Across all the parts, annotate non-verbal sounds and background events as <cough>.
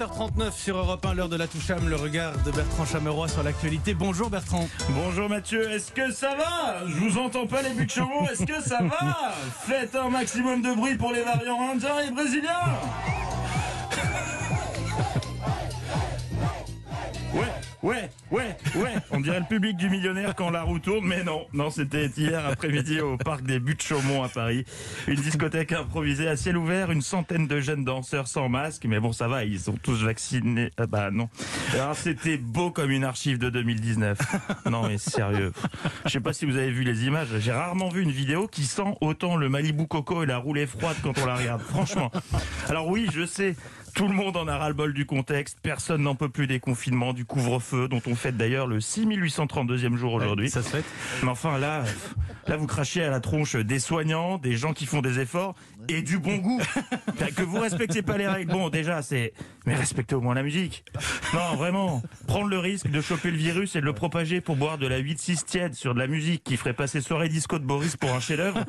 7h39 sur Europe 1, l'heure de la Toucham, le regard de Bertrand Chameroy sur l'actualité. Bonjour Bertrand. Bonjour Mathieu, est-ce que ça va? Je vous entends pas les buts de chevaux, est-ce que ça va? <laughs> Faites un maximum de bruit pour les variants indiens et brésiliens. Ouais, ouais, ouais, ouais. On dirait le public du millionnaire quand la roue tourne, mais non, non, c'était hier après-midi au parc des Buttes Chaumont à Paris. Une discothèque improvisée à ciel ouvert, une centaine de jeunes danseurs sans masque, mais bon, ça va, ils sont tous vaccinés. Ah bah non. C'était beau comme une archive de 2019. Non mais sérieux. Je sais pas si vous avez vu les images. J'ai rarement vu une vidéo qui sent autant le Malibu Coco et la roulée froide quand on la regarde. Franchement. Alors oui, je sais. Tout le monde en a ras-le-bol du contexte. Personne n'en peut plus des confinements, du couvre-feu, dont on fête d'ailleurs le 6832e jour aujourd'hui. Ça se fait Mais enfin là, là vous crachez à la tronche des soignants, des gens qui font des efforts et du bon goût. <laughs> que vous respectez pas les règles. Bon, déjà c'est, mais respectez au moins la musique. Non, vraiment, prendre le risque de choper le virus et de le propager pour boire de la 8-6 tiède sur de la musique qui ferait passer soirée disco de Boris pour un chef-d'œuvre.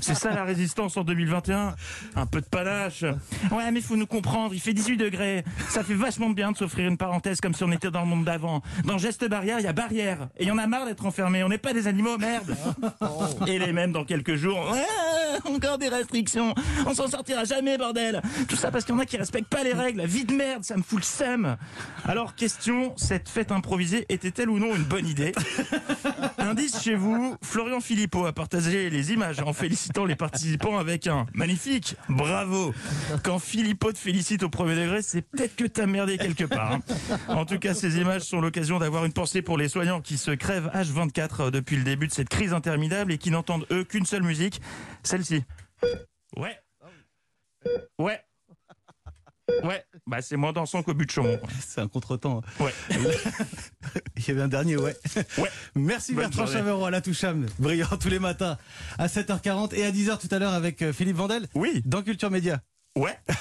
C'est ça la résistance en 2021. Un peu de panache. Ouais, mais faut nous comprendre. Il fait 18 degrés. Ça fait vachement bien de s'offrir une parenthèse comme si on était dans le monde d'avant. Dans geste barrière, il y a barrière. Et il y en a marre d'être enfermé. On n'est pas des animaux, merde. <laughs> Et les mêmes dans quelques jours. Ouais, <laughs> encore des restrictions. On s'en sortira jamais, bordel. Tout ça parce qu'il y en a qui respectent pas les règles. La vie de merde, ça me fout le seum. Alors, question, cette fête improvisée était-elle ou non une bonne idée <laughs> Indice chez vous, Florian Philippot a partagé les images en félicitant les participants avec un magnifique bravo. Quand Philippot te félicite au premier degré, c'est peut-être que t'as merdé quelque part. hein. En tout cas, ces images sont l'occasion d'avoir une pensée pour les soignants qui se crèvent H24 depuis le début de cette crise interminable et qui n'entendent eux qu'une seule musique, celle-ci. Ouais. Ouais. Ouais, bah c'est moins dansant qu'au but de Chaumont. C'est un contretemps. Ouais. <laughs> Il y avait un dernier, ouais. Ouais. Merci Bonne Bertrand journée. Chameroy, la Toucham, brillant tous les matins à 7h40 et à 10h tout à l'heure avec euh, Philippe Vandel Oui. dans Culture Média. Ouais.